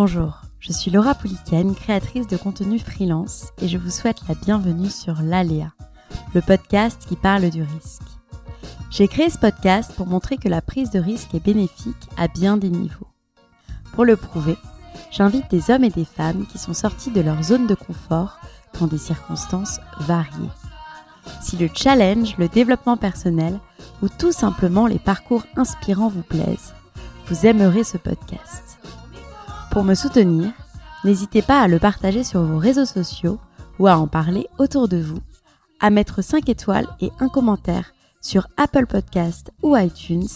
Bonjour, je suis Laura Pouliken, créatrice de contenu freelance et je vous souhaite la bienvenue sur l'Aléa, le podcast qui parle du risque. J'ai créé ce podcast pour montrer que la prise de risque est bénéfique à bien des niveaux. Pour le prouver, j'invite des hommes et des femmes qui sont sortis de leur zone de confort dans des circonstances variées. Si le challenge, le développement personnel ou tout simplement les parcours inspirants vous plaisent, vous aimerez ce podcast. Pour me soutenir, n'hésitez pas à le partager sur vos réseaux sociaux ou à en parler autour de vous, à mettre 5 étoiles et un commentaire sur Apple Podcast ou iTunes,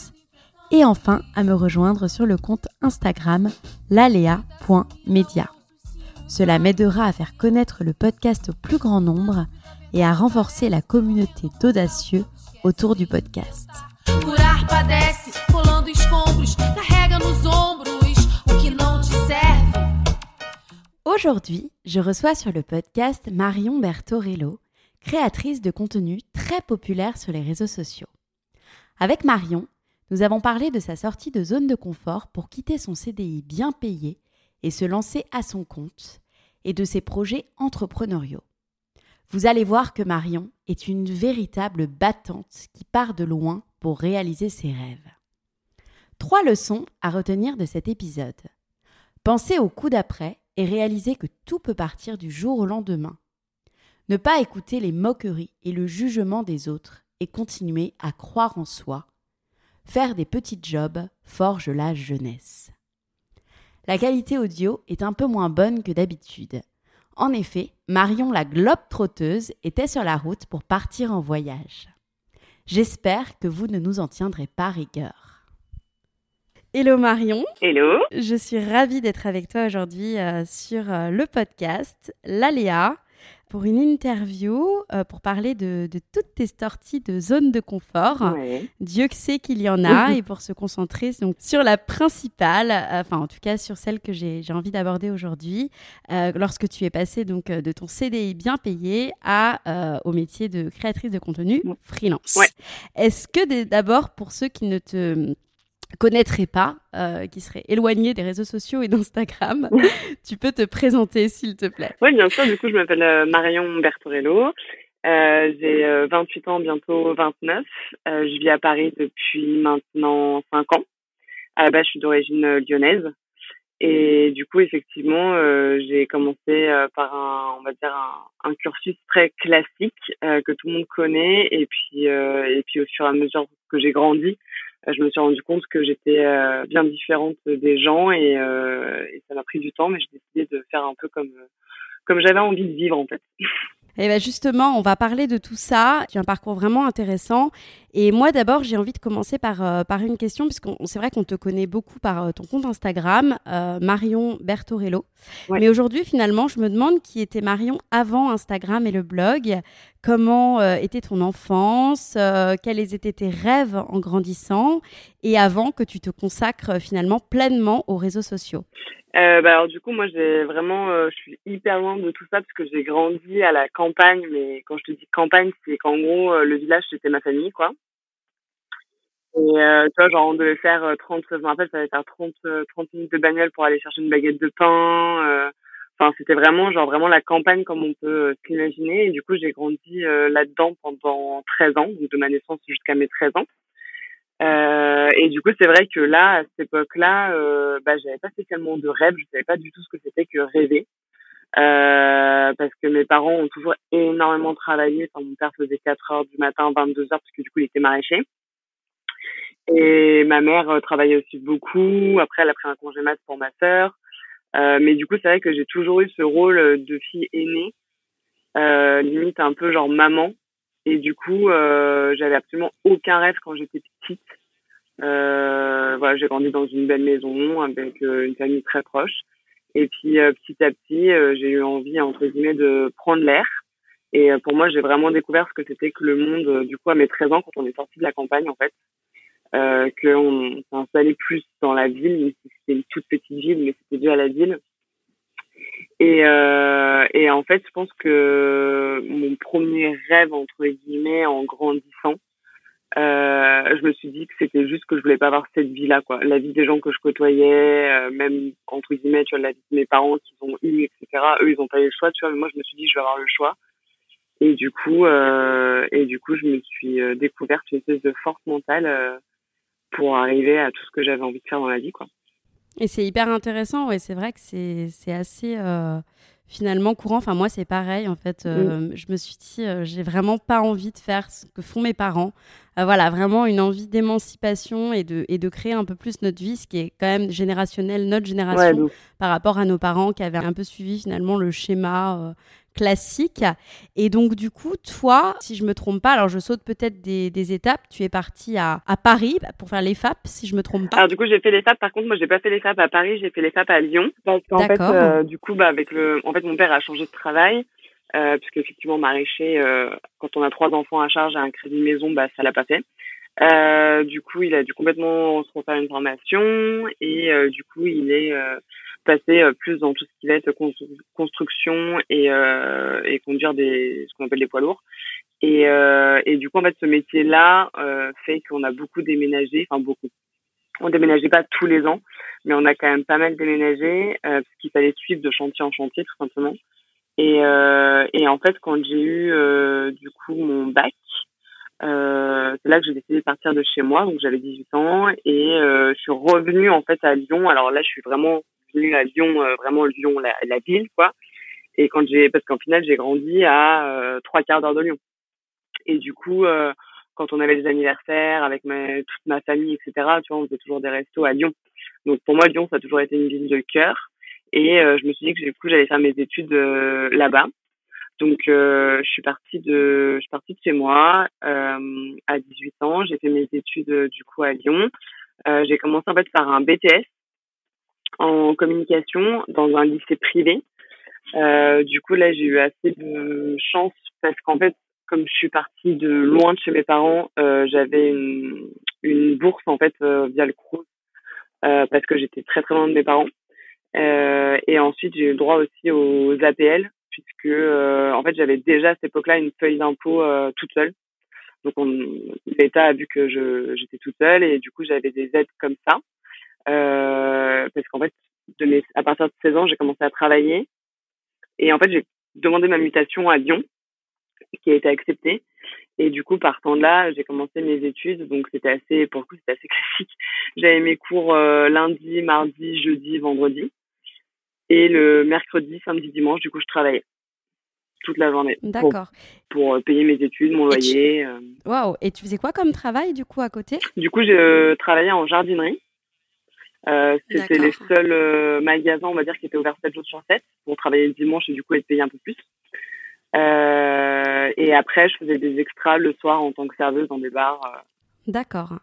et enfin à me rejoindre sur le compte Instagram lalea.media. Cela m'aidera à faire connaître le podcast au plus grand nombre et à renforcer la communauté d'audacieux autour du podcast. Aujourd'hui, je reçois sur le podcast Marion Bertorello, créatrice de contenu très populaire sur les réseaux sociaux. Avec Marion, nous avons parlé de sa sortie de zone de confort pour quitter son CDI bien payé et se lancer à son compte, et de ses projets entrepreneuriaux. Vous allez voir que Marion est une véritable battante qui part de loin pour réaliser ses rêves. Trois leçons à retenir de cet épisode. Pensez au coup d'après et réalisez que tout peut partir du jour au lendemain. Ne pas écouter les moqueries et le jugement des autres et continuer à croire en soi. Faire des petits jobs forge la jeunesse. La qualité audio est un peu moins bonne que d'habitude. En effet, Marion la globe trotteuse était sur la route pour partir en voyage. J'espère que vous ne nous en tiendrez pas rigueur. Hello Marion, Hello. je suis ravie d'être avec toi aujourd'hui euh, sur euh, le podcast L'Aléa pour une interview euh, pour parler de, de toutes tes sorties de zone de confort. Ouais. Dieu que sait qu'il y en a et pour se concentrer donc sur la principale, enfin en tout cas sur celle que j'ai envie d'aborder aujourd'hui, lorsque tu es passée donc de ton CDI bien payé à au métier de créatrice de contenu freelance. Ouais. Est-ce que d'abord pour ceux qui ne te connaîtraient pas, euh, qui seraient éloignés des réseaux sociaux et d'Instagram, tu peux te présenter s'il te plaît. Oui, bien sûr. Du coup, je m'appelle euh, Marion Bertorello. Euh, j'ai euh, 28 ans, bientôt 29. Euh, je vis à Paris depuis maintenant 5 ans. À la base, je suis d'origine lyonnaise. Et du coup, effectivement, j'ai commencé par un, on va dire un, un cursus très classique que tout le monde connaît. Et puis, et puis au fur et à mesure que j'ai grandi, je me suis rendu compte que j'étais euh, bien différente des gens et, euh, et ça m'a pris du temps, mais j'ai décidé de faire un peu comme euh, comme j'avais envie de vivre en fait. Et bien justement, on va parler de tout ça. Tu as un parcours vraiment intéressant. Et moi, d'abord, j'ai envie de commencer par, euh, par une question, puisqu'on c'est vrai qu'on te connaît beaucoup par euh, ton compte Instagram, euh, Marion Bertorello. Ouais. Mais aujourd'hui, finalement, je me demande qui était Marion avant Instagram et le blog. Comment euh, était ton enfance euh, Quels étaient tes rêves en grandissant Et avant que tu te consacres finalement pleinement aux réseaux sociaux? Euh, bah alors du coup moi j'ai vraiment euh, je suis hyper loin de tout ça parce que j'ai grandi à la campagne mais quand je te dis campagne c'est qu'en gros euh, le village c'était ma famille quoi. Et euh, tu vois genre on devait faire euh, 30 je me rappelle ça allait faire 30 euh, 30 minutes de bagnole pour aller chercher une baguette de pain euh, enfin c'était vraiment genre vraiment la campagne comme on peut euh, s'imaginer et du coup j'ai grandi euh, là-dedans pendant 13 ans donc de ma naissance jusqu'à mes 13 ans. Euh, et du coup, c'est vrai que là, à cette époque-là, euh, bah, j'avais pas spécialement de rêve. Je savais pas du tout ce que c'était que rêver. Euh, parce que mes parents ont toujours énormément travaillé. Enfin, mon père faisait 4 heures du matin, 22 heures, parce que du coup, il était maraîcher. Et ma mère euh, travaillait aussi beaucoup. Après, elle a pris un congé mat pour ma sœur. Euh, mais du coup, c'est vrai que j'ai toujours eu ce rôle de fille aînée, euh, limite un peu genre maman. Et du coup, euh, j'avais absolument aucun rêve quand j'étais petite. Euh, voilà, j'ai grandi dans une belle maison avec une famille très proche. Et puis petit à petit, j'ai eu envie entre guillemets de prendre l'air. Et pour moi, j'ai vraiment découvert ce que c'était que le monde du coup à mes 13 ans quand on est sorti de la campagne en fait euh, qu'on s'est installé plus dans la ville, c'était une toute petite ville, mais c'était dû à la ville. Et, euh, et en fait, je pense que mon premier rêve, entre guillemets, en grandissant, euh, je me suis dit que c'était juste que je voulais pas avoir cette vie-là, quoi. La vie des gens que je côtoyais, euh, même, entre guillemets, tu vois, la vie de mes parents qu'ils ont eu, etc. Eux, ils ont pas eu le choix, tu vois, mais moi, je me suis dit, je vais avoir le choix. Et du coup, euh, et du coup, je me suis euh, découverte une espèce de force mentale euh, pour arriver à tout ce que j'avais envie de faire dans la vie, quoi. Et c'est hyper intéressant, ouais, c'est vrai que c'est assez euh, finalement courant. Enfin, moi, c'est pareil, en fait. Euh, je me suis dit, euh, j'ai vraiment pas envie de faire ce que font mes parents. voilà, vraiment une envie d'émancipation et de, et de créer un peu plus notre vie, ce qui est quand même générationnel, notre génération, par rapport à nos parents qui avaient un peu suivi finalement le schéma classique. Et donc, du coup, toi, si je me trompe pas, alors je saute peut-être des, des, étapes, tu es parti à, à, Paris pour faire les FAP, si je me trompe pas. Alors, du coup, j'ai fait les FAP. Par contre, moi, j'ai pas fait les FAP à Paris, j'ai fait les FAP à Lyon. Parce qu'en fait, euh, du coup, bah, avec le, en fait, mon père a changé de travail. Euh, puisque effectivement maraîcher euh, quand on a trois enfants à charge et un crédit maison bah ça l'a pas fait euh, du coup il a dû complètement se refaire une formation et euh, du coup il est passer euh, plus dans tout ce qui va être construction et, euh, et conduire des ce qu'on appelle les poids lourds. Et, euh, du coup, en fait, ce métier-là fait qu'on a beaucoup déménagé, enfin beaucoup. On déménageait pas tous les ans, mais on a quand même pas mal déménagé parce qu'il fallait suivre de chantier en chantier, tout simplement. Et, et en fait, quand j'ai eu du coup mon bac, c'est là que j'ai décidé de partir de chez moi, donc j'avais 18 ans et je suis revenue en fait à Lyon. Alors là, je suis vraiment à Lyon, euh, vraiment Lyon, la, ville, quoi. Et quand j'ai, parce qu'en final, j'ai grandi à euh, trois quarts d'heure de Lyon. Et du coup, euh, quand on avait des anniversaires avec toute ma famille, etc., tu vois, on faisait toujours des restos à Lyon. Donc pour moi, Lyon, ça a toujours été une ville de cœur. Et je me suis dit que du coup, j'allais faire mes études là-bas. Donc, je suis partie de, je suis partie de chez moi à 18 ans. J'ai fait mes études du coup à Lyon. j'ai commencé en fait par un BTS en communication dans un lycée privé. Euh, du coup, là, j'ai eu assez de chance parce qu'en fait, comme je suis partie de loin de chez mes parents, euh, j'avais une, bourse en fait euh, via le euh, parce que j'étais très très loin de mes parents. Et ensuite, j'ai eu le droit aussi aux APL puisque en fait, j'avais déjà à cette époque-là une feuille d'impôt toute seule. Donc, l'État a vu que j'étais toute seule et du coup, j'avais des aides comme ça. Euh, parce qu'en fait, de mes, à partir de 16 ans, j'ai commencé à travailler. Et en fait, j'ai demandé ma mutation à Lyon, qui a été acceptée. Et du coup, partant de là, j'ai commencé mes études. Donc, c'était assez, pour le coup, c'était assez classique. J'avais mes cours euh, lundi, mardi, jeudi, vendredi. Et le mercredi, samedi, dimanche, du coup, je travaillais toute la journée. D'accord. Pour, pour, payer mes études, mon loyer. Waouh. Et tu faisais quoi comme travail, du coup, à côté? Du coup, je travaillais en jardinerie. Euh, c'était les seuls euh, magasins, on va dire, qui étaient ouverts 7 jours sur 7 pour travailler le dimanche et du coup être payé un peu plus. Euh, et après, je faisais des extras le soir en tant que serveuse dans des bars. D'accord.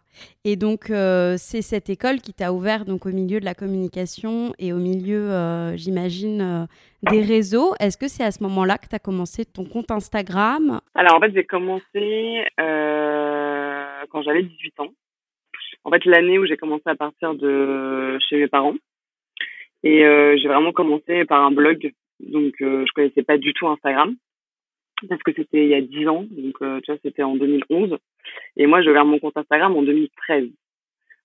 Et donc, c'est cette école qui t'a ouvert donc au milieu de la communication et au milieu, j'imagine, des réseaux. Est-ce que c'est à ce moment-là que tu as commencé ton compte Instagram? Alors, en fait, j'ai commencé quand j'avais 18 ans en fait l'année où j'ai commencé à partir de chez mes parents. Et euh, j'ai vraiment commencé par un blog, donc euh, je connaissais pas du tout Instagram parce que c'était il y a 10 ans, donc euh, tu vois c'était en 2011. Et moi j'ai ouvert mon compte Instagram en 2013.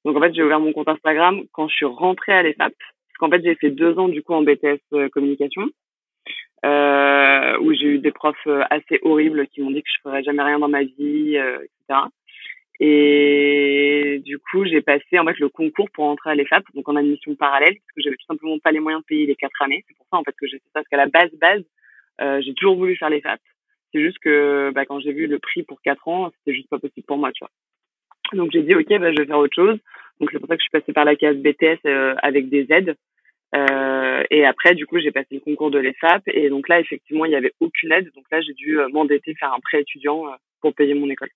Donc en fait j'ai ouvert mon compte Instagram quand je suis rentrée à l'EFAP, parce qu'en fait j'ai fait deux ans du coup en BTS euh, communication. Euh, où j'ai eu des profs euh, assez horribles qui m'ont dit que je ferais jamais rien dans ma vie, etc. Et du coup, j'ai passé en fait le concours pour entrer à l'EFAP, donc en admission parallèle, parce que j'avais tout simplement pas les moyens de payer les quatre années. C'est pour ça en fait que j'ai fait ça, parce qu'à la base, base, euh, j'ai toujours voulu faire l'EFAP. C'est juste que bah, quand j'ai vu le prix pour quatre ans, c'était juste pas possible pour moi, tu vois. Donc j'ai dit ok, bah, je vais faire autre chose. Donc c'est pour ça que je suis passée par la case BTS euh, avec des aides. Euh, et après, du coup, j'ai passé le concours de l'ESAP. Et donc là, effectivement, il n'y avait aucune aide. Donc là, j'ai dû euh, m'endetter, faire un prêt étudiant euh, pour payer mon école.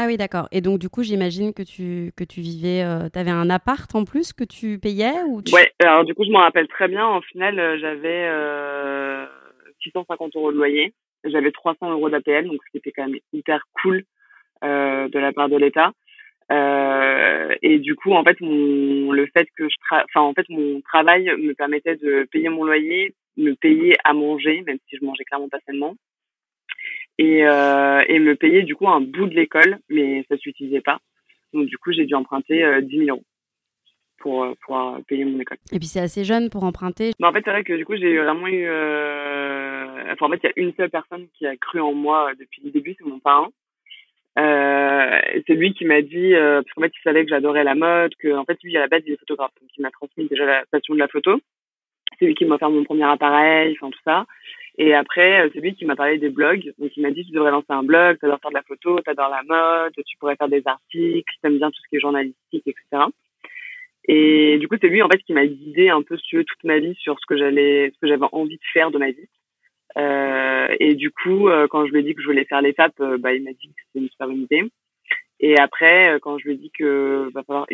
Ah oui, d'accord. Et donc, du coup, j'imagine que tu, que tu vivais, tu avais un appart en plus que tu payais ou tu... Ouais, alors du coup, je m'en rappelle très bien. En final, j'avais 650 euros de loyer. J'avais 300 euros d'APL, donc ce qui était quand même hyper cool de la part de l'État. Euh, et du coup, en fait, mon, le fait que je, enfin, en fait, mon travail me permettait de payer mon loyer, me payer à manger, même si je mangeais clairement pas sainement, et, euh, et me payer du coup un bout de l'école, mais ça suffisait pas. Donc du coup, j'ai dû emprunter euh, 10 000 euros pour euh, pour payer mon école. Et puis c'est assez jeune pour emprunter. Bah, en fait, c'est vrai que du coup, j'ai vraiment eu. Euh... Enfin, en fait, il y a une seule personne qui a cru en moi depuis le début, c'est mon. Euh, c'est lui qui m'a dit, euh, parce qu'en fait, il savait que j'adorais la mode, que en fait, lui, à la base, il est photographe, donc il m'a transmis déjà la passion de la photo. C'est lui qui m'a offert mon premier appareil, enfin tout ça. Et après, euh, c'est lui qui m'a parlé des blogs. Donc, il m'a dit, tu devrais lancer un blog, tu adores faire de la photo, tu adores la mode, tu pourrais faire des articles, tu aimes bien tout ce qui est journalistique, etc. Et du coup, c'est lui, en fait, qui m'a guidé un peu sur toute ma vie sur ce que j'allais, ce que j'avais envie de faire de ma vie. Euh, et du coup, euh, quand je lui ai dit que je voulais faire l'étape, bah, il m'a dit que c'était une super bonne idée. Et après, quand je lui ai dit que va falloir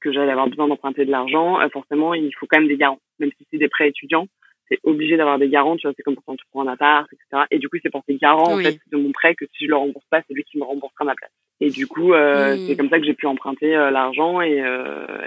que j'allais avoir besoin d'emprunter de l'argent, forcément, il faut quand même des garants. Même si c'est des prêts étudiants, c'est obligé d'avoir des garants. Tu vois, c'est comme quand tu prends un appart, etc. Et du coup, c'est pour ces garants en fait de mon prêt que si je le rembourse pas, c'est lui qui me remboursera ma place. Et du coup, euh, c'est comme ça que j'ai pu emprunter l'argent et,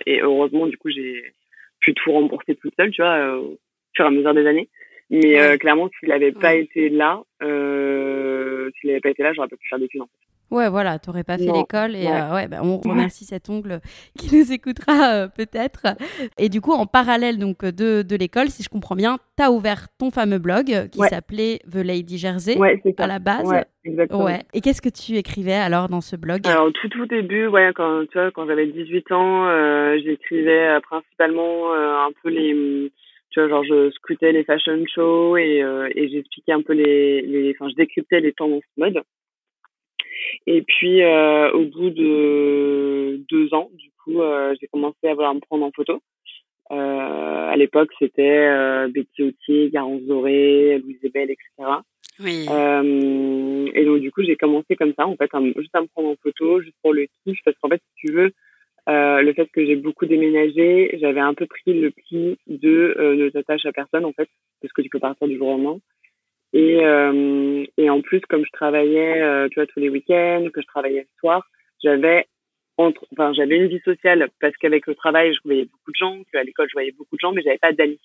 et heureusement, du coup, j'ai pu tout rembourser toute seule, tu vois, au fur et à mesure des années. Mais euh, clairement, s'il n'avait pas été là, euh, s'il n'avait pas été là, j'aurais pas pu faire d'études. En fait. Ouais, voilà, t'aurais pas fait l'école et ouais. Euh, bah, on remercie cet ongle qui nous écoutera euh, peut-être. Et du coup, en parallèle donc de, de l'école, si je comprends bien, tu as ouvert ton fameux blog qui s'appelait The Lady Jersey à la base. Ouais, exactement. Ouais. Et qu'est-ce que tu écrivais alors dans ce blog? Alors tout tout début, ouais, quand tu vois, quand j'avais 18 ans, euh, j'écrivais principalement un peu les tu vois genre je scrutais les fashion shows et, euh, et j'expliquais un peu les les enfin je décryptais les tendances mode et puis euh, au bout de deux ans du coup euh, j'ai commencé à vouloir me prendre en photo euh, à l'époque c'était euh, Betty Autier Garance Doré Louise Ebel etc oui. et donc du coup j'ai commencé comme ça en fait juste à me prendre en photo juste pour le kiff parce qu'en fait si tu veux euh, le fait que j'ai beaucoup déménagé, j'avais un peu pris le pli de euh, ne t'attache à personne en fait, parce que tu peux partir du jour au lendemain. Et, euh, et en plus, comme je travaillais, euh, tu vois, tous les week-ends, que je travaillais le soir, j'avais entre, enfin, j'avais une vie sociale parce qu'avec le travail, je voyais beaucoup de gens, qu'à l'école, je voyais beaucoup de gens, mais j'avais pas d'amis,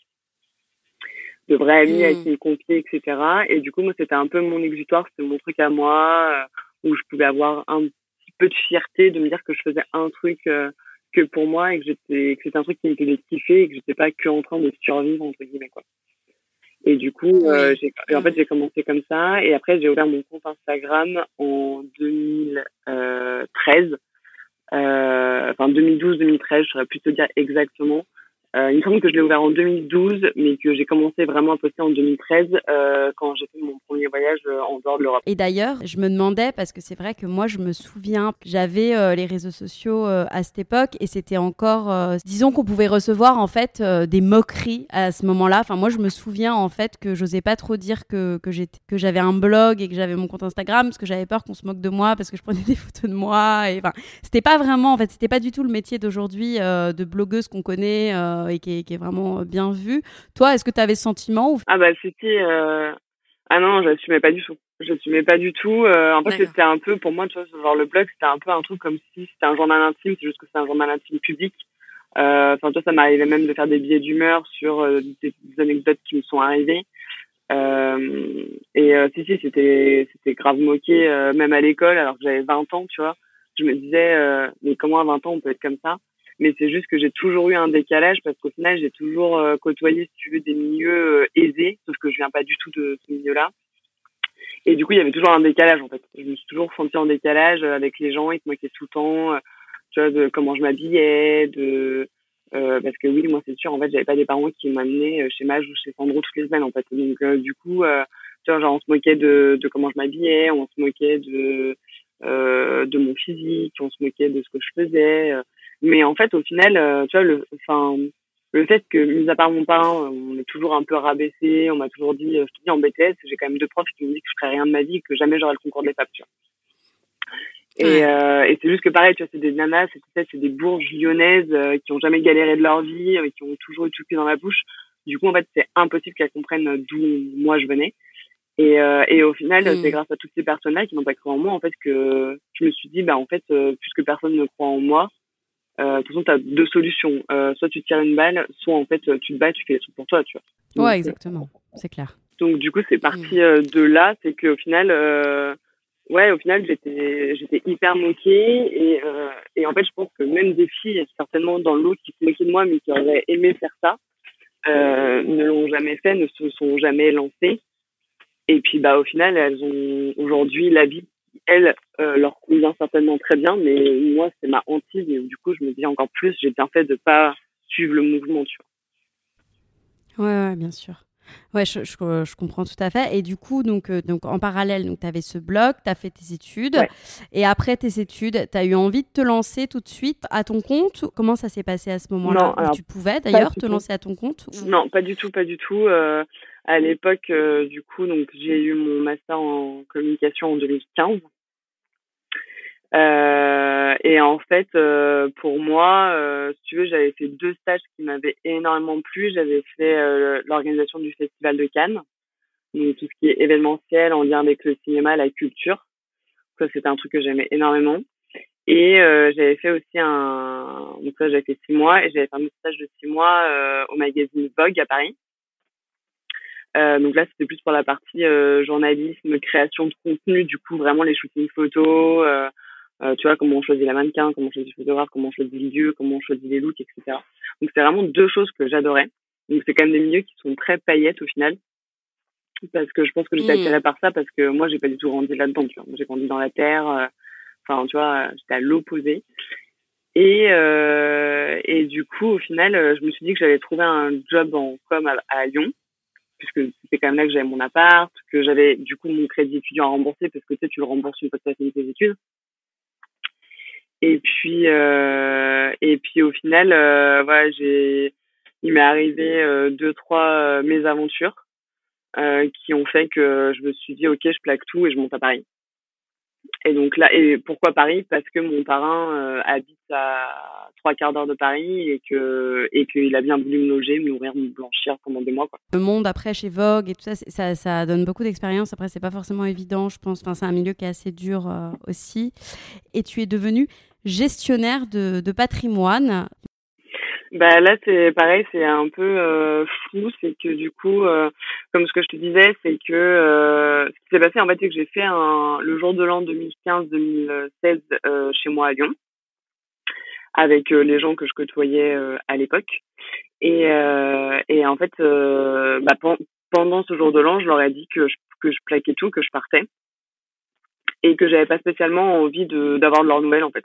de vrais amis à qui me confier, etc. Et du coup, moi, c'était un peu mon exutoire, c'était mon truc à moi, où je pouvais avoir un peu de fierté de me dire que je faisais un truc euh, que pour moi et que j'étais que c'était un truc qui me faisait kiffer et que j'étais pas que en train de survivre entre guillemets quoi. Et du coup, euh, j'ai, en fait, j'ai commencé comme ça. Et après, j'ai ouvert mon compte Instagram en 2013. Euh, enfin, 2012-2013, je saurais plus te dire exactement. Euh, il me que je l'ai ouvert en 2012, mais que j'ai commencé vraiment à poster en 2013 euh, quand j'ai fait mon premier voyage euh, en dehors de l'Europe. Et d'ailleurs, je me demandais, parce que c'est vrai que moi, je me souviens, j'avais euh, les réseaux sociaux euh, à cette époque et c'était encore, disons qu'on pouvait recevoir en fait des moqueries à ce moment-là. Enfin, moi, je me souviens en fait que j'osais pas trop dire que, que, que j'avais un blog et que j'avais mon compte Instagram parce que j'avais peur qu'on se moque de moi parce que je prenais des photos de moi. Et enfin, c'était pas vraiment, en fait, c'était pas du tout le métier d'aujourd'hui de blogueuse qu'on connaît et qui est, qui est, vraiment bien vu. Toi, est-ce que tu avais ce sentiment ou... Ah bah c'était... Euh... Ah non, je n'assumais pas du tout. Je n'assumais pas du tout. Euh, en fait, c'était un peu, pour moi, tu vois, genre le blog, c'était un peu un truc comme si c'était un journal intime, c'est juste que c'est un journal intime public. Euh, enfin, toi, ça m'arrivait même de faire des billets d'humeur sur euh, des, des, anecdotes qui me sont arrivées. Euh, et euh, si, si, c'était c'était grave moqué, même à l'école, alors que j'avais 20 ans, tu vois. Je me disais, mais comment à 20 ans on peut être comme ça? Mais c'est juste que j'ai toujours eu un décalage parce qu'au final j'ai toujours euh, côtoyé si tu veux des milieux euh, aisés sauf que je viens pas du tout de ce milieu-là. Et du coup il y avait toujours un décalage en fait. Je me suis toujours sentie en décalage avec les gens ils se moquaient tout le temps euh, tu vois de comment je m'habillais de euh, parce que oui moi c'est sûr en fait j'avais pas des parents qui m'amenaient chez Mage ou chez Sandro toutes les semaines en fait. Donc du coup tu vois genre on se moquait de de comment je m'habillais on se moquait de de mon physique on se moquait de ce que je faisais mais en fait, au final, euh, tu vois, le, enfin, le fait que, mis à part mon parent, on est toujours un peu rabaissé, on m'a toujours dit, je te dis en BTS, j'ai quand même deux profs qui me disent que je ferais rien de ma vie, que jamais j'aurai le concours des FAP, tu vois. Et, euh, et c'est juste que pareil, tu vois, c'est des nanas, c'est c'est des bourges lyonnaises euh, qui ont jamais galéré de leur vie, euh, qui ont toujours eu tout dans la bouche. Du coup, en fait, c'est impossible qu'elles comprennent d'où moi je venais. Et, euh, et au final, mm. c'est grâce à toutes ces personnes-là qui n'ont pas cru en moi, en fait, que je me suis dit, bah en fait, puisque personne ne croit en moi, euh, de toute façon, tu as deux solutions. Euh, soit tu tires une balle, soit en fait tu te bats, tu fais les trucs pour toi, tu vois. ouais, exactement, c'est clair. Donc du coup, c'est parti mm. de là, c'est qu'au final, ouais, au final, j'étais, j'étais hyper moquée et, euh, et en fait, je pense que même des filles, certainement dans l'eau, qui se moquaient de moi, mais qui auraient aimé faire ça, euh, ne l'ont jamais fait, ne se sont jamais lancées. Et puis, bah, au final, elles ont aujourd'hui la elles, euh, leur convient certainement très bien, mais moi, c'est ma hantise et du coup, je me dis encore plus, j'ai bien fait de pas suivre le mouvement, tu vois. Ouais, ouais, bien sûr. Ouais, je, je, comprends tout à fait. Et du coup, donc, euh, donc en parallèle, tu avais ce blog, tu as fait tes études. Et après tes études, tu as eu envie de te lancer tout de suite à ton compte. Comment ça s'est passé à ce moment-là? Tu pouvais d'ailleurs te lancer à ton compte Non, pas du tout, pas du tout. Euh, à l'époque, euh, du coup, donc j'ai eu mon master en communication en 2015. Euh, et en fait, euh, pour moi, euh, si tu veux, j'avais fait deux stages qui m'avaient énormément plu. J'avais fait euh, l'organisation du Festival de Cannes, donc tout ce qui est événementiel en lien avec le cinéma, la culture. Ça, c'était un truc que j'aimais énormément. Et j'avais fait aussi un... Donc ça, j'avais fait six mois et j'avais fait un stage de six mois au magazine Vogue à Paris. Donc là, c'était plus pour la partie journalisme, création de contenu, du coup, vraiment les shootings photos, euh, tu vois, comment on choisit la mannequin, comment on choisit le photographe, comment on choisit le lieu, comment on choisit les looks, etc. Donc c'est vraiment deux choses que j'adorais. Donc c'est quand même des milieux qui sont très paillettes au final. Parce que je pense que j'étais mmh. attirée par ça parce que moi j'ai pas du tout grandi là-dedans, tu vois. J'ai grandi dans la terre, euh, enfin tu vois, j'étais à l'opposé. Et, euh, et du coup, au final, euh, je me suis dit que j'allais trouver un job en com à, à Lyon, puisque c'était quand même là que j'avais mon appart, que j'avais du coup mon crédit étudiant à rembourser, parce que tu sais, tu le rembourses une fois que tu as fini tes études. Et puis, euh, et puis au final, euh, voilà, j'ai, il m'est arrivé euh, deux, trois mésaventures qui ont fait que je me suis dit, ok, je plaque tout et je monte à Paris. Et donc là, et pourquoi Paris? Parce que mon parrain habite à trois quarts d'heure de Paris et que et qu'il a bien voulu me loger, me nourrir, me blanchir pendant des mois. Quoi. Le monde après chez Vogue et tout ça, ça, ça donne beaucoup d'expérience. Après, c'est pas forcément évident, je pense. Enfin, c'est un milieu qui est assez dur aussi. Et tu es devenu gestionnaire de, de patrimoine. Bah là c'est pareil, c'est un peu euh, c'est que du coup, euh, comme ce que je te disais, c'est que euh, ce qui s'est passé en fait, c'est que j'ai fait un, le jour de l'an 2015-2016 euh, chez moi à Lyon, avec euh, les gens que je côtoyais à l'époque, et, et en fait, bah, pendant ce jour de l'an, je leur ai dit que je, que je plaquais tout, que je partais, et que j'avais pas spécialement envie de d'avoir de leurs nouvelles en fait.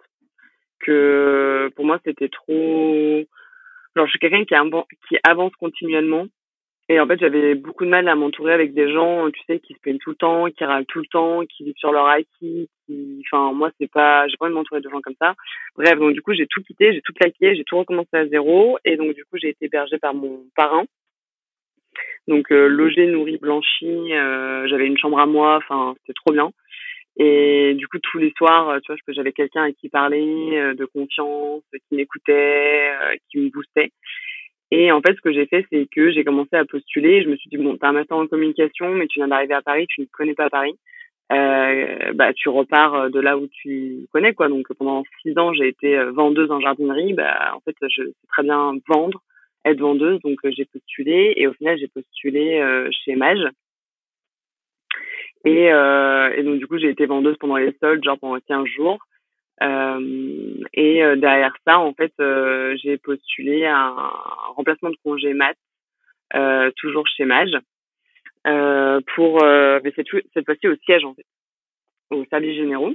Que pour moi c'était trop genre je suis quelqu'un qui, avance continuellement. Et en fait j'avais beaucoup de mal à m'entourer avec des gens tu sais qui se plaignent tout le temps qui râlent tout le temps qui vivent sur leur acquis qui enfin moi c'est pas j'ai pas envie de m'entourer de gens comme ça. Bref donc du coup j'ai tout quitté j'ai tout plaqué j'ai tout recommencé à zéro. Et donc du coup j'ai été hébergée par mon parrain. Donc euh, logé nourri blanchi euh, j'avais une chambre à moi enfin c'était trop bien et du coup, tous les soirs, euh, tu vois, j'avais quelqu'un à qui parler, euh, de confiance, qui m'écoutait, euh, qui me boostait. Et en fait, ce que j'ai fait, c'est que j'ai commencé à postuler. Je me suis dit, bon, t'as un master en communication, mais tu viens d'arriver à Paris, tu ne connais pas Paris. Euh, bah, tu repars de là où tu connais, quoi. Donc, pendant six ans, j'ai été vendeuse en jardinerie. Bah, en fait, je sais très bien vendre, être vendeuse. Donc, j'ai postulé. Et au final, j'ai postulé chez Mage, et, euh, et donc, du coup, j'ai été vendeuse pendant les soldes, genre pendant 15 jours. Euh, et euh, derrière ça, en fait, euh, j'ai postulé un remplacement de congé mat, euh, toujours chez Mage, euh, pour mais cette, cette fois-ci au siège, en fait, au service généraux.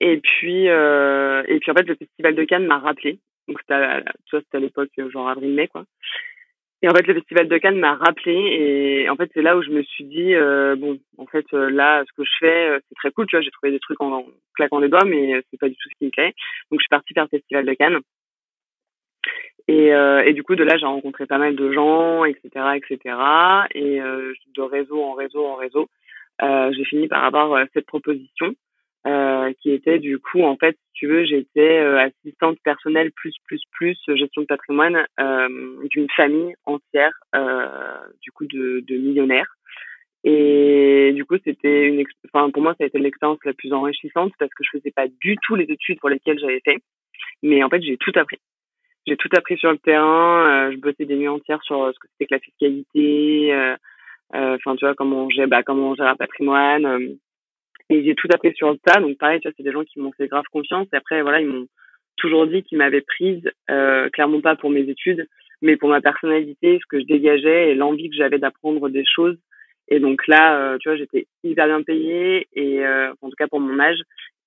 Et puis, et puis en fait, le festival de Cannes m'a rappelé. Donc c'était, c'était à l'époque genre avril-mai, quoi. Et en fait, le Festival de Cannes m'a rappelé et en fait, c'est là où je me suis dit, euh, bon, en fait, euh, là, ce que je fais, euh, c'est très cool, tu vois, j'ai trouvé des trucs en, claquant les doigts, mais c'est pas du tout ce qui me plaît. Donc, je suis partie faire le Festival de Cannes. Et, et du coup, de là, j'ai rencontré pas mal de gens, etc., etc. Et de réseau en réseau en réseau, j'ai fini par avoir cette proposition euh, qui était du coup en fait si tu veux j'étais euh, assistante personnelle plus plus plus gestion de patrimoine euh, d'une famille entière du coup de, de, millionnaires. Et du coup c'était une enfin pour moi ça a été l'expérience la plus enrichissante parce que je faisais pas du tout les études pour lesquelles j'avais fait. Mais en fait j'ai tout appris. J'ai tout appris sur le terrain je bossais des nuits entières sur ce que c'était que la fiscalité enfin tu vois comment on bah, comment on gère un patrimoine et j'ai tout appris sur le tas. Donc pareil, tu vois, c'est des gens qui m'ont fait grave confiance. Et après, voilà, ils m'ont toujours dit qu'ils m'avaient prise, euh, clairement pas pour mes études, mais pour ma personnalité, ce que je dégageais et l'envie que j'avais d'apprendre des choses. Et donc là, euh, tu vois, j'étais hyper bien payée, et euh, en tout cas pour mon âge.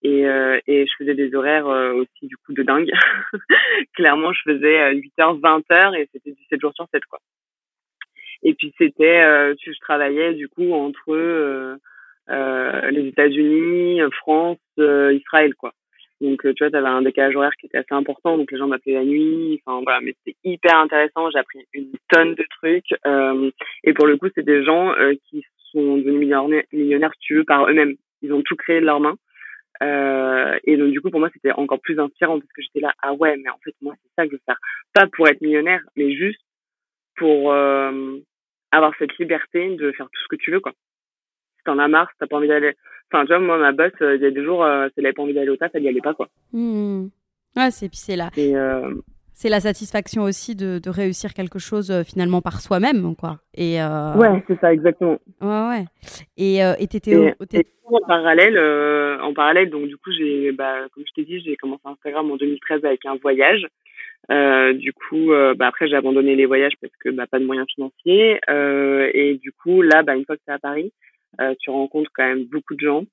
Et, euh, et je faisais des horaires euh, aussi du coup de dingue. Clairement, je faisais 8h, 20h et c'était du 7 jours sur 7 quoi. Et puis c'était, tu je travaillais du coup entre euh, les États-Unis, euh, France, euh, Israël, quoi. Donc, tu vois, tu avais un décalage horaire qui était assez important. Donc, les gens m'appelaient la nuit. Enfin, voilà. Mais c'était hyper intéressant. J'ai appris une tonne de trucs. Euh, et pour le coup, c'est des gens qui sont devenus millionnaires, millionnaires, si tu veux, par eux-mêmes. Ils ont tout créé de leurs mains. Euh, et donc, du coup, pour moi, c'était encore plus inspirant parce que j'étais là, ah ouais, mais en fait, moi, c'est ça que je veux faire. Pas pour être millionnaire, mais juste pour avoir cette liberté de faire tout ce que tu veux, quoi t'en as marre, t'as pas envie d'aller. Enfin, tu vois, moi, ma boss, euh, il y a des jours, euh, si elle avait pas envie d'aller au taf, elle y allait pas, quoi. Mmh. Ouais, c'est puis c'est là. Euh, c'est la satisfaction aussi de, de réussir quelque chose finalement par soi-même, quoi. Et Ouais, c'est ça, exactement. Ouais, ouais. Et et t'étais en parallèle, en parallèle, donc du coup, j'ai, bah, comme je t'ai dit, j'ai commencé Instagram en 2013 avec un voyage. du coup, bah, après j'ai abandonné les voyages parce que bah, pas de moyens financiers. et du coup, là, bah, une fois que c'est à Paris, euh, tu rencontres quand même beaucoup de gens.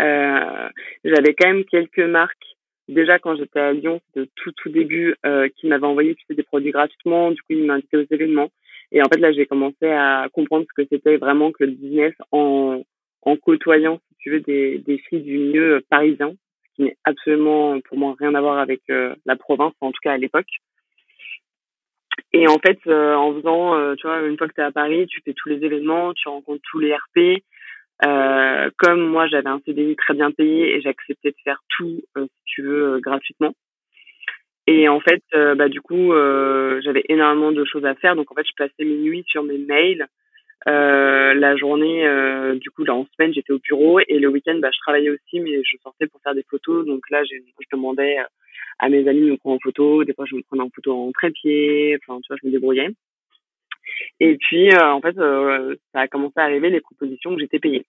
Euh, j'avais quand même quelques marques déjà quand j'étais à Lyon, c'était tout tout début, euh, qui m'avaient envoyé tu sais, des produits gratuitement. Du coup, ils m'invitaient aux événements. Et en fait, là, j'ai commencé à comprendre ce que c'était vraiment que le business en, en côtoyant, si tu veux, des, des filles du milieu parisien, ce qui n'est absolument pour moi rien à voir avec euh, la province, en tout cas à l'époque. Et en fait, euh, en faisant, euh, tu vois, une fois que tu es à Paris, tu fais tous les événements, tu rencontres tous les RP. Euh, comme moi, j'avais un CDI très bien payé et j'acceptais de faire tout, si tu veux, gratuitement. Et en fait, bah, du coup, j'avais énormément de choses à faire. Donc, en fait, je passais mes nuits sur mes mails. La journée, du coup, là, en semaine, j'étais au bureau. Et le week-end, bah, je travaillais aussi, mais je sortais pour faire des photos. Donc là, je demandais à mes amis de me prendre en photo. Des fois, je me prenais en photo en trépied. Enfin, tu vois, je me débrouillais. Et puis, euh, en fait, euh, ça a commencé à arriver les propositions que j'étais payée.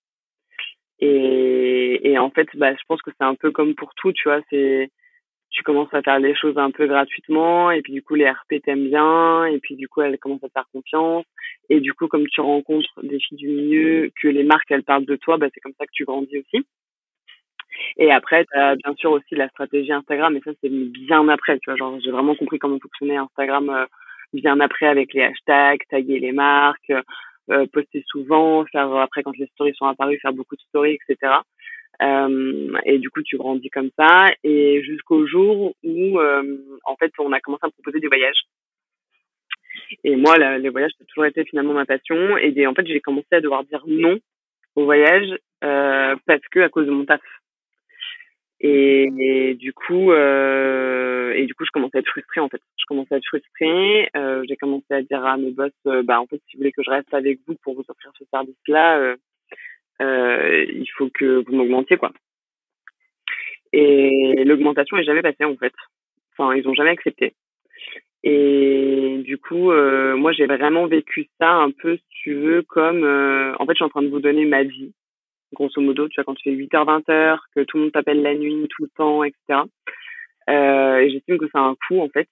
Et, et en fait, bah, je pense que c'est un peu comme pour tout, tu vois. C'est tu commences à faire les choses un peu gratuitement et puis du coup les RP t'aiment bien et puis du coup elles commencent à te faire confiance et du coup comme tu rencontres des filles du milieu que les marques elles parlent de toi bah c'est comme ça que tu grandis aussi et après, as bien sûr aussi la stratégie Instagram, et ça, c'est bien après, tu vois. Genre, j'ai vraiment compris comment fonctionnait Instagram euh, bien après avec les hashtags, taguer les marques, euh, poster souvent, faire après quand les stories sont apparues, faire beaucoup de stories, etc. Euh, et du coup, tu grandis comme ça, et jusqu'au jour où, euh, en fait, on a commencé à me proposer des voyages. Et moi, les voyages, ça a toujours été finalement ma passion. Et en fait, j'ai commencé à devoir dire non aux voyages euh, parce que à cause de mon taf. Et, du coup, euh, et du coup, je commençais à être frustrée en fait. Je commençais à être frustrée. Euh, j'ai commencé à dire à mes boss, bah en fait, si vous voulez que je reste avec vous pour vous offrir ce service-là, il faut que vous m'augmentiez quoi. Et l'augmentation est jamais passée en fait. Enfin, ils ont jamais accepté. Et du coup, euh, moi, j'ai vraiment vécu ça un peu, si tu veux, comme en fait, je suis en train de vous donner ma vie grosso modo, tu vois, quand tu fais 8h, 20h, que tout le monde t'appelle la nuit, tout le temps, etc. Euh, et j'estime que c'est un coût, en fait.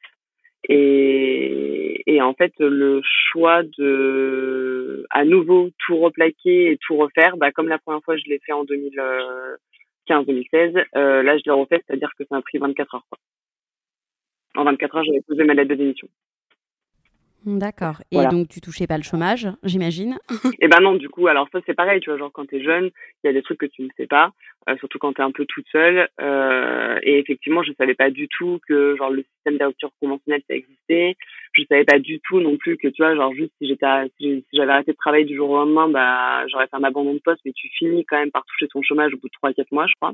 Et, et en fait, le choix de, à nouveau, tout replaquer et tout refaire, bah, comme la première fois, je l'ai fait en 2015-2016, euh, là, je l'ai refait, c'est-à-dire que ça m'a pris 24 heures, quoi. En 24 heures, j'avais posé ma lettre de démission. D'accord. Et donc, tu touchais pas le chômage, j'imagine Eh ben non, du coup, alors ça, c'est pareil, tu vois, genre quand t'es jeune, il y a des trucs que tu ne sais pas, euh, surtout quand t'es un peu toute seule. Euh, et effectivement, je savais pas du tout que, genre, le système de rupture conventionnelle, ça existait. Je savais pas du tout non plus que, tu vois, genre, juste si j'étais, si j'avais arrêté de travailler du jour au lendemain, bah, j'aurais fait un abandon de poste, mais tu finis quand même par toucher ton chômage au bout de trois, quatre mois, je crois.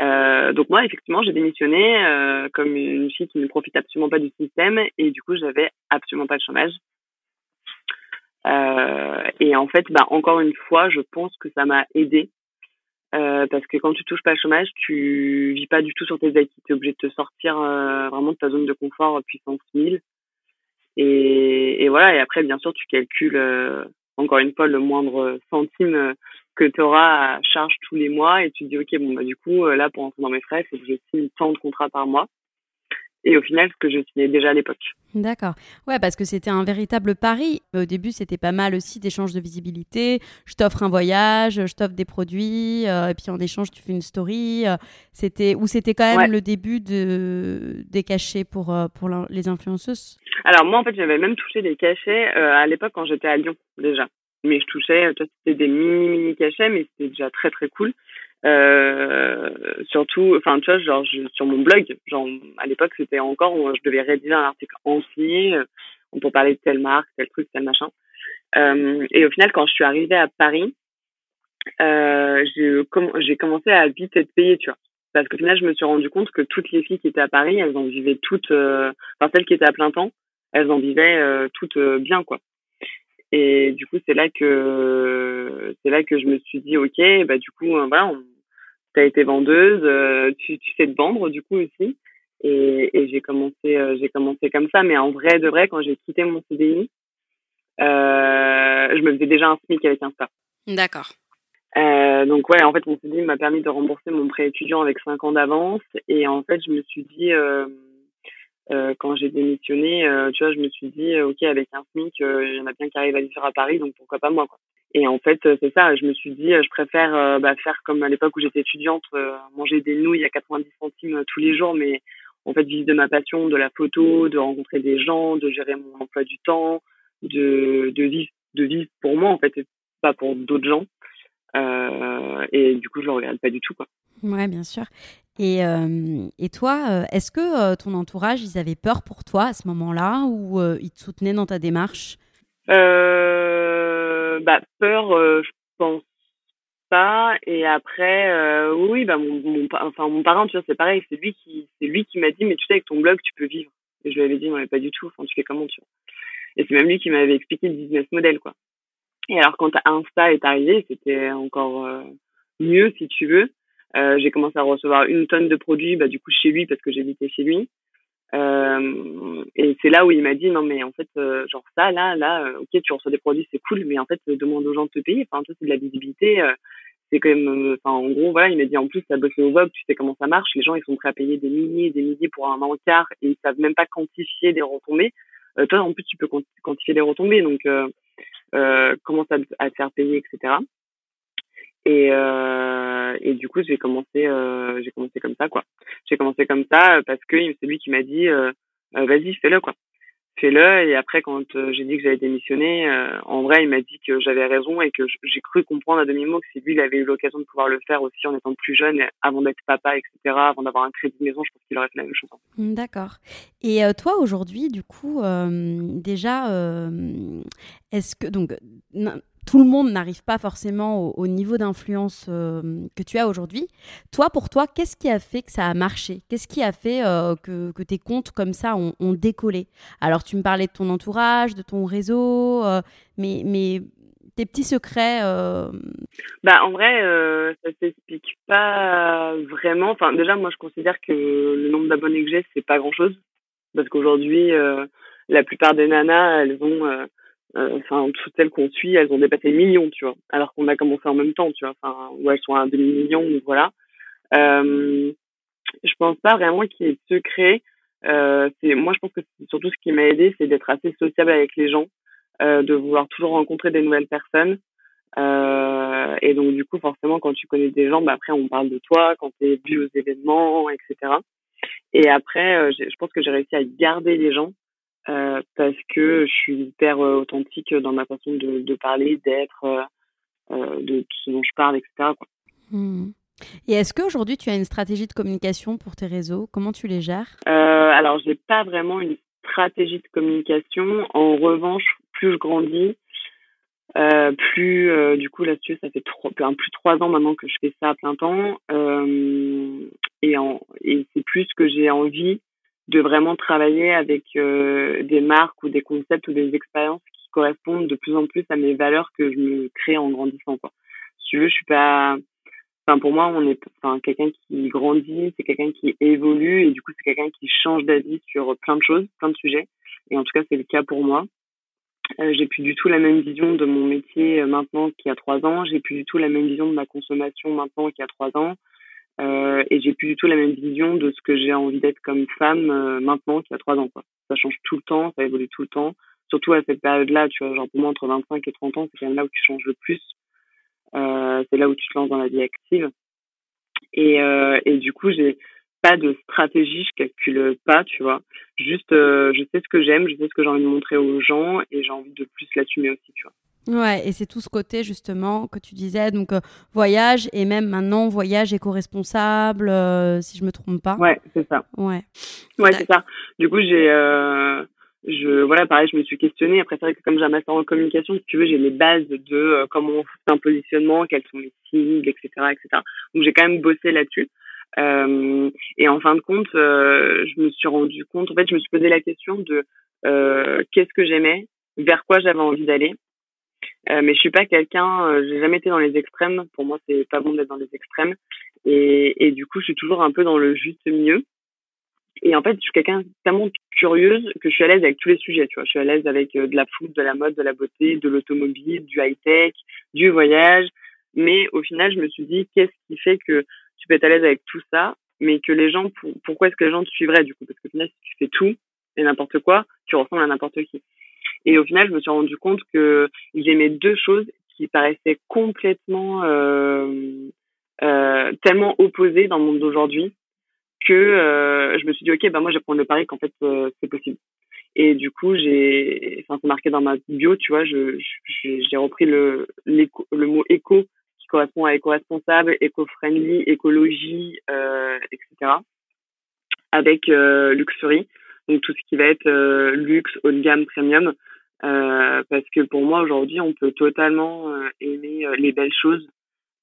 Euh, donc moi, effectivement, j'ai démissionné euh, comme une fille qui ne profite absolument pas du système et du coup, j'avais absolument pas de chômage. Euh, et en fait, bah, encore une fois, je pense que ça m'a aidé parce que quand tu touches pas le chômage, tu vis pas du tout sur tes acquis. Tu es obligé de te sortir vraiment de ta zone de confort puissance 1000. Et, et voilà, et après, bien sûr, tu calcules encore une fois le moindre centime que tu auras à charge tous les mois et tu te dis ok bon bah du coup euh, là pour entrer dans mes frais il faut que je signe tant de contrats par mois et au final ce que je signais déjà à l'époque. D'accord. Ouais, parce que c'était un véritable pari. Au début, c'était pas mal aussi d'échange de visibilité. Je t'offre un voyage, je t'offre des produits, euh, et puis en échange, tu fais une story. Euh, c'était ou c'était quand même le début de des cachets pour pour les influenceuses? Alors moi, en fait, j'avais même touché des cachets à l'époque quand j'étais à Lyon déjà mais je touchais, toi, c'était des mini mini cachets, mais c'était déjà très très cool. Euh, surtout, enfin, tu vois, genre sur mon blog, genre à l'époque, c'était encore, où je devais rédiger un article entier, euh, on peut parler de telle marque, tel truc, tel machin. Euh, et au final, quand je suis arrivée à Paris, euh, j'ai commencé à vite être payée, tu vois. Parce qu'au final, je me suis rendu compte que toutes les filles qui étaient à Paris, elles en vivaient toutes, euh, enfin celles qui étaient à plein temps, elles en vivaient euh, toutes bien, quoi. Et du coup, c'est là que c'est là que je me suis dit, ok, bah du coup, euh, voilà, t'as été vendeuse, euh, tu, tu sais te vendre du coup aussi. Et, et j'ai commencé euh, j'ai commencé comme ça. Mais en vrai de vrai, quand j'ai quitté mon CDI, je me faisais déjà un SMIC avec Insta. D'accord. Euh, donc ouais, en fait, mon CDI m'a permis de rembourser mon prêt étudiant avec 5 ans d'avance. Et en fait, je me suis dit, euh, euh, quand j'ai démissionné, euh, tu vois, je me suis dit, euh, ok, avec un SMIC, il y en a bien qui arrivent à vivre à Paris, donc pourquoi pas moi, quoi. Et en fait, c'est ça, je me suis dit, je préfère bah, faire comme à l'époque où j'étais étudiante, manger des nouilles à 90 centimes tous les jours, mais en fait, vivre de ma passion, de la photo, de rencontrer des gens, de gérer mon emploi du temps, de, vivre, pour moi, en fait, et pas pour d'autres gens. Et du coup, je le regarde pas du tout, quoi. Ouais, bien sûr. Et, euh, et toi, euh, est-ce que euh, ton entourage, ils avaient peur pour toi à ce moment-là ou ils te soutenaient dans ta démarche? Bah, Peur, je pense pas. Et après, oui, bah, mon, mon, enfin, mon parent, tu vois, c'est pareil. C'est lui qui, c'est lui qui m'a dit, mais tu sais, avec ton blog, tu peux vivre. Et je lui avais dit, non, mais pas du tout. Enfin, tu fais comment, tu vois? Et c'est même lui qui m'avait expliqué le business model, quoi. Et alors, quand Insta est arrivé, c'était encore mieux, si tu veux. Euh, j'ai commencé à recevoir une tonne de produits, bah, du coup, chez lui, parce que j'habitais chez lui. Euh, et c'est là où il m'a dit, non, mais en fait, euh, genre ça, là, là, euh, ok, tu reçois des produits, c'est cool, mais en fait, demande aux gens de te payer. Enfin, toi, c'est de la visibilité. c'est quand même, enfin, en gros, voilà, il m'a dit, en plus, t'as bossé au Vogue, tu sais comment ça marche. Les gens, ils sont prêts à payer des milliers des milliers pour un encart et ils savent même pas quantifier des retombées. toi, en plus, tu peux quantifier des retombées, donc euh, commence à te faire payer, etc. Et, euh, et du coup, j'ai commencé, euh, j'ai commencé comme ça, quoi. J'ai commencé comme ça euh, parce que c'est lui qui m'a dit, euh, euh, vas-y, fais-le, quoi. Fais-le. Et après, quand j'ai dit que j'allais démissionner, en vrai, il m'a dit que j'avais raison et que j'ai cru comprendre à demi-mot que si lui, il avait eu l'occasion de pouvoir le faire aussi en étant plus jeune, avant d'être papa, etc., avant d'avoir un crédit de maison, je pense qu'il aurait fait la même chose. Mmh, d'accord. Et toi, aujourd'hui, du coup, déjà, est-ce que donc tout le monde n'arrive pas forcément au, niveau d'influence euh, que tu as aujourd'hui. Toi, pour toi, qu'est-ce qui a fait que ça a marché? Qu'est-ce qui a fait euh, que, tes comptes comme ça ont, décollé? Alors, tu me parlais de ton entourage, de ton réseau, euh, mais, tes petits secrets bah, En vrai, ça ne s'explique pas vraiment. Enfin, déjà, moi, je considère que le nombre d'abonnés que j'ai, c'est pas grand-chose. Parce qu'aujourd'hui, la plupart des nanas, elles ont enfin toutes celles qu'on suit elles ont dépassé le million tu vois. Alors qu'on a commencé en même temps tu vois. Enfin ou elles sont à demi million voilà. Euh, je pense pas vraiment qu'il y ait de secret. Euh, c'est moi je pense que surtout ce qui m'a aidé c'est d'être assez sociable avec les gens euh, de vouloir toujours rencontrer des nouvelles personnes. Euh, et donc du coup forcément quand tu connais des gens bah après on parle de toi quand tu es vu aux événements etc et après je pense que j'ai réussi à garder les gens parce que je suis hyper authentique dans ma façon de, de parler, d'être, de ce dont je parle, etc. Quoi. Mmh. Et est-ce qu'aujourd'hui tu as une stratégie de communication pour tes réseaux? Comment tu les gères? Alors, j'ai pas vraiment une stratégie de communication. En revanche, plus je grandis, euh, plus euh, du coup là-dessus, ça fait trois, plus de trois ans maintenant que je fais ça à plein temps, euh, et, en, et c'est plus que j'ai envie de vraiment travailler avec euh, des marques ou des concepts ou des expériences qui correspondent de plus en plus à mes valeurs que je me crée en grandissant. Quoi. Si tu veux, je suis pas Enfin, pour moi, on est, enfin, quelqu'un qui grandit, c'est quelqu'un qui évolue et du coup, c'est quelqu'un qui change d'avis sur plein de choses, plein de sujets. Et en tout cas, c'est le cas pour moi. Euh, j'ai plus du tout la même vision de mon métier euh, maintenant qu'il y a trois ans. J'ai plus du tout la même vision de ma consommation maintenant qu'il y a trois ans. Euh, et j'ai plus du tout la même vision de ce que j'ai envie d'être comme femme euh, maintenant qu'il y a trois ans. Quoi. Ça change tout le temps, ça évolue tout le temps. Surtout à cette période-là, tu vois, genre pour moi entre 25 et 30 ans, c'est quand même là où tu changes le plus. Euh, c'est là où tu te lances dans la vie active. Et, et du coup, j'ai pas de stratégie, je calcule pas, tu vois. Juste, je sais ce que j'aime, je sais ce que j'ai envie de montrer aux gens et j'ai envie de plus l'assumer aussi, tu vois. Ouais, et c'est tout ce côté justement que tu disais, donc voyage et même maintenant voyage éco-responsable, si je me trompe pas. Ouais, c'est ça. Ouais. Ouais, c'est ça. Du coup, j'ai je voilà pareil je me suis questionnée après c'est vrai que comme j'ai un master en communication si tu veux j'ai les bases de euh, comment on fait un positionnement quels sont les cibles etc etc donc j'ai quand même bossé là-dessus euh, et en fin de compte euh, je me suis rendu compte en fait je me suis posé la question de euh, qu'est-ce que j'aimais vers quoi j'avais envie d'aller euh, mais je suis pas quelqu'un j'ai jamais été dans les extrêmes pour moi c'est pas bon d'être dans les extrêmes et, et du coup je suis toujours un peu dans le juste milieu et en fait, je suis quelqu'un tellement curieuse que je suis à l'aise avec tous les sujets. Tu vois, je suis à l'aise avec euh, de la food, de la mode, de la beauté, de l'automobile, du high tech, du voyage. Mais au final, je me suis dit, qu'est-ce qui fait que tu peux être à l'aise avec tout ça, mais que les gens, pourquoi est-ce que les gens te suivraient du coup? Parce que au final, si tu fais tout et n'importe quoi, tu ressembles à n'importe qui. Et au final, je me suis rendu compte que j'aimais deux choses qui paraissaient complètement euh, euh, tellement opposées dans le monde d'aujourd'hui que euh, je me suis dit ok ben moi je vais prendre le pari qu'en fait euh, c'est possible. Et du coup j'ai enfin c'est marqué dans ma bio tu vois je j'ai repris le le mot éco qui correspond à éco-responsable éco-friendly écologie euh, etc avec luxury. Donc tout ce qui va être luxe haut de gamme premium parce que pour moi aujourd'hui on peut totalement aimer les belles choses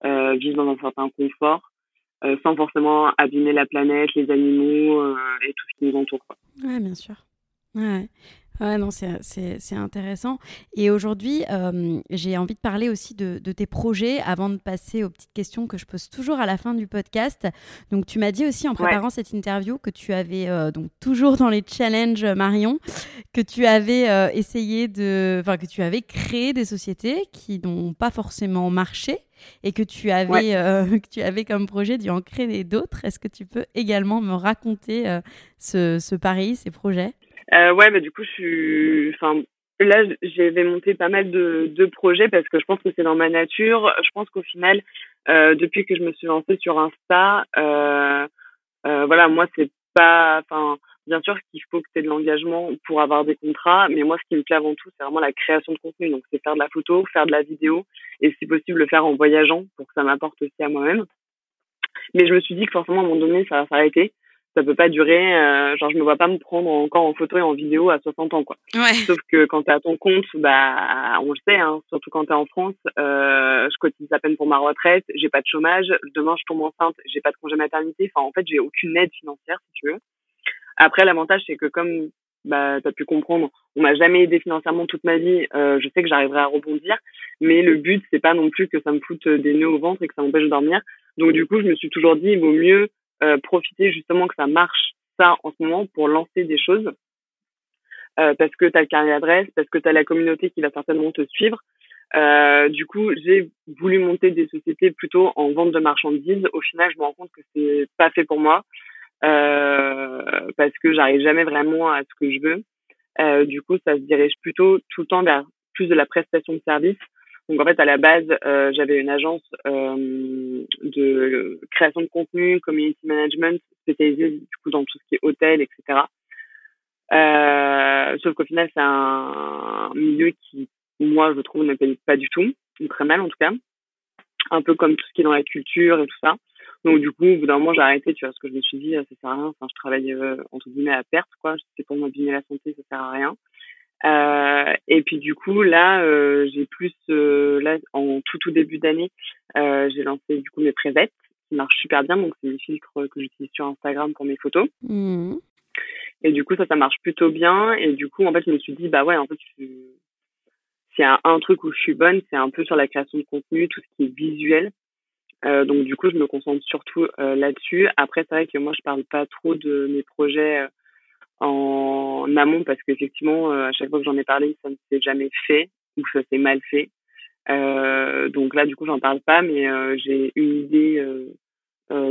vivre dans un certain confort euh, sans forcément abîmer la planète, les animaux euh, et tout ce qui nous entoure. Quoi. Ouais, bien sûr. Ouais. Ouais, non, c'est intéressant. Et aujourd'hui, euh, j'ai envie de parler aussi de, de, tes projets avant de passer aux petites questions que je pose toujours à la fin du podcast. Donc, tu m'as dit aussi en préparant cette interview que tu avais, euh, donc toujours dans les challenges Marion, que tu avais euh, essayé de. Enfin, que tu avais créé des sociétés qui n'ont pas forcément marché et que tu avais, que tu avais comme projet d'y en créer d'autres. Est-ce que tu peux également me raconter ce, ce pari, ces projets? Euh, ouais, bah, du coup, je suis. Enfin, là, j'avais monté pas mal de, de projets parce que je pense que c'est dans ma nature. Je pense qu'au final, euh, depuis que je me suis lancée sur Insta, euh, euh, voilà, moi, c'est pas. Enfin, bien sûr qu'il faut que tu aies de l'engagement pour avoir des contrats, mais moi, ce qui me plaît avant tout, c'est vraiment la création de contenu. Donc, c'est faire de la photo, faire de la vidéo et, si possible, le faire en voyageant pour que ça m'apporte aussi à moi-même. Mais je me suis dit que forcément, à un moment donné, ça va s'arrêter ça peut pas durer euh, genre je me vois pas me prendre encore en photo et en vidéo à 60 ans quoi. Ouais. sauf que quand tu à ton compte bah on le sait hein, surtout quand tu es en France euh, je cotise à peine pour ma retraite j'ai pas de chômage demain je tombe enceinte j'ai pas de congé maternité enfin en fait j'ai aucune aide financière si tu veux. Après l'avantage c'est que comme bah tu as pu comprendre on m'a jamais aidé financièrement toute ma vie euh, je sais que j'arriverai à rebondir mais le but c'est pas non plus que ça me foute des nœuds au ventre et que ça m'empêche de dormir. Donc du coup je me suis toujours dit il vaut mieux euh, profiter justement que ça marche ça en ce moment pour lancer des choses euh, parce que tu as le carnet d'adresse, parce que tu as la communauté qui va certainement te suivre. Euh, du coup, j'ai voulu monter des sociétés plutôt en vente de marchandises. Au final, je me rends compte que c'est pas fait pour moi euh, parce que j'arrive jamais vraiment à ce que je veux. Euh, du coup, ça se dirige plutôt tout le temps vers plus de la prestation de service donc en fait, à la base, euh, j'avais une agence euh, de création de contenu, community management, spécialisée du coup dans tout ce qui est hôtel, etc. Euh, sauf qu'au final, c'est un milieu qui, moi, je trouve, ne paye pas du tout, ou très mal en tout cas. Un peu comme tout ce qui est dans la culture et tout ça. Donc du coup, au bout d'un moment, j'ai arrêté, tu vois, parce que je me suis dit, ça sert à rien. Enfin, je travaille euh, entre guillemets à perte, quoi. C'est pour m'abîmer la santé, ça sert à rien. Euh, et puis du coup, là, euh, j'ai plus, euh, là, en tout tout début d'année, euh, j'ai lancé du coup mes prévettes qui marchent super bien. Donc c'est des filtres que j'utilise sur Instagram pour mes photos. Mmh. Et du coup, ça, ça marche plutôt bien. Et du coup, en fait, je me suis dit, bah ouais, en fait, je... c'est un, un, truc où je suis bonne, c'est un peu sur la création de contenu, tout ce qui est visuel. Euh, donc du coup, je me concentre surtout euh, là-dessus. Après, c'est vrai que moi, je parle pas trop de mes projets euh, en amont parce qu'effectivement, à chaque fois que j'en ai parlé, ça ne s'est jamais fait ou ça s'est mal fait. donc là, du coup, j'en parle pas, mais j'ai une idée.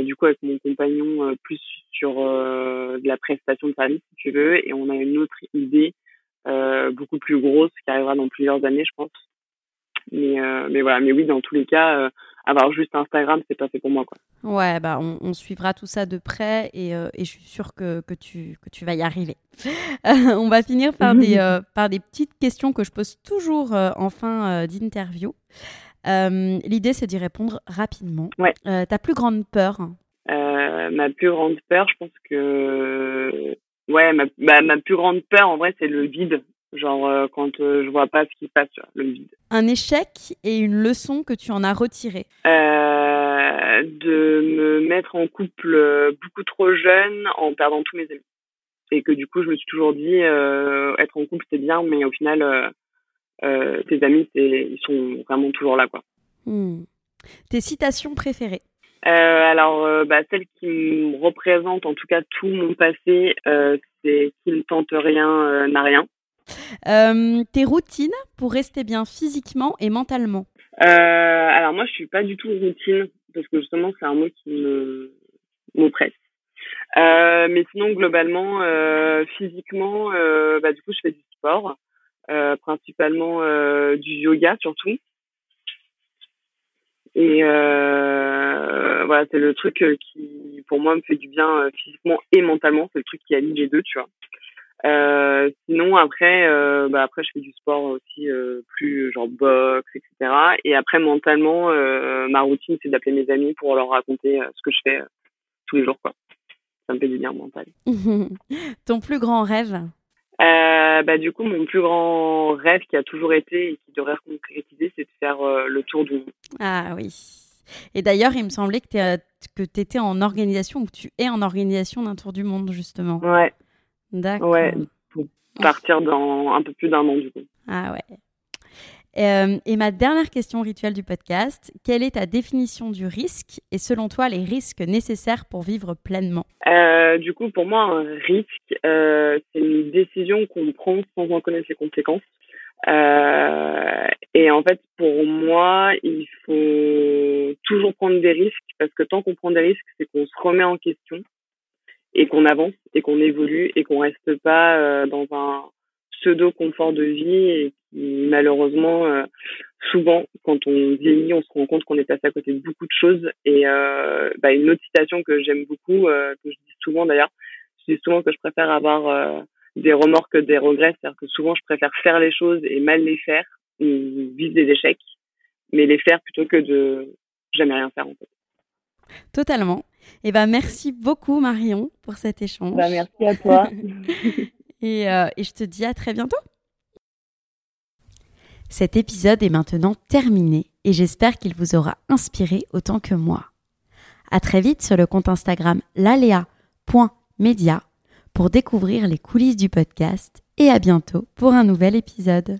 du coup, avec mon compagnon, plus sur de la prestation de service, si tu veux, et on a une autre idée beaucoup plus grosse qui arrivera dans plusieurs années, je pense. Mais, mais voilà, mais oui, dans tous les cas, avoir juste Instagram, c'est pas fait pour moi. Quoi. Ouais, bah, on, on, suivra tout ça de près et, euh, et je suis sûre que, que, tu, que tu vas y arriver. on va finir par des, euh, par des petites questions que je pose toujours euh, en fin d'interview. L'idée, c'est d'y répondre rapidement. Ouais. ta plus grande peur? Ma plus grande peur, je pense que. Ouais, ma, bah, ma plus grande peur, en vrai, c'est le vide. Genre euh, quand euh, je vois pas ce qui se passe, le vide. Un échec et une leçon que tu en as retiré euh, De me mettre en couple beaucoup trop jeune en perdant tous mes amis. Et que du coup, je me suis toujours dit, être en couple, c'est bien, mais au final, tes amis, ils sont vraiment toujours là. quoi. Hmm. Tes citations préférées? Alors, bah, celle qui me représente, en tout cas tout mon passé, c'est qui ne tente rien n'a rien. Euh, tes routines pour rester bien physiquement et mentalement euh, Alors moi, je suis pas du tout routine parce que justement, c'est un mot qui me m'oppresse. Euh, mais sinon, globalement, physiquement, bah, du coup, je fais du sport, principalement du yoga surtout. Et voilà, c'est le truc qui, pour moi, me fait du bien physiquement et mentalement. C'est le truc qui allie les deux, tu vois. Euh, sinon après, euh, bah après je fais du sport aussi euh, plus genre boxe, etc. Et après mentalement, euh, ma routine c'est d'appeler mes amis pour leur raconter ce que je fais tous les jours quoi. Ça me fait du bien mental. Ton plus grand rêve? Bah du coup mon plus grand rêve qui a toujours été et qui devrait se concrétiser, c'est de faire le tour du monde. Ah oui. Et d'ailleurs, il me semblait que tu étais en organisation ou que tu es en organisation d'un tour du monde justement. Ouais. D'accord. Ouais, pour partir dans un peu plus d'un an du coup. Ah ouais. Euh, et ma dernière question rituelle du podcast, quelle est ta définition du risque et selon toi les risques nécessaires pour vivre pleinement? Euh, Du coup, pour moi, un risque, euh, c'est une décision qu'on prend sans en connaître les conséquences. Et en fait, pour moi, il faut toujours prendre des risques parce que tant qu'on prend des risques, c'est qu'on se remet en question et qu'on avance et qu'on évolue et qu'on reste pas euh, dans un pseudo confort de vie et malheureusement euh, souvent quand on vieillit on se rend compte qu'on est passé à côté de beaucoup de choses. Et euh, bah, une autre citation que j'aime beaucoup euh, que je dis souvent d'ailleurs je dis souvent que je préfère avoir euh, des remords que des regrets. C'est-à-dire que souvent je préfère faire les choses et mal les faire ou vivre des échecs mais les faire plutôt que de jamais rien faire en fait. Totalement. Et eh ben, merci beaucoup, Marion, pour cet échange. Bah, merci à toi. et, euh, et je te dis à très bientôt. Cet épisode est maintenant terminé et j'espère qu'il vous aura inspiré autant que moi. À très vite sur le compte Instagram lalea.media pour découvrir les coulisses du podcast et à bientôt pour un nouvel épisode.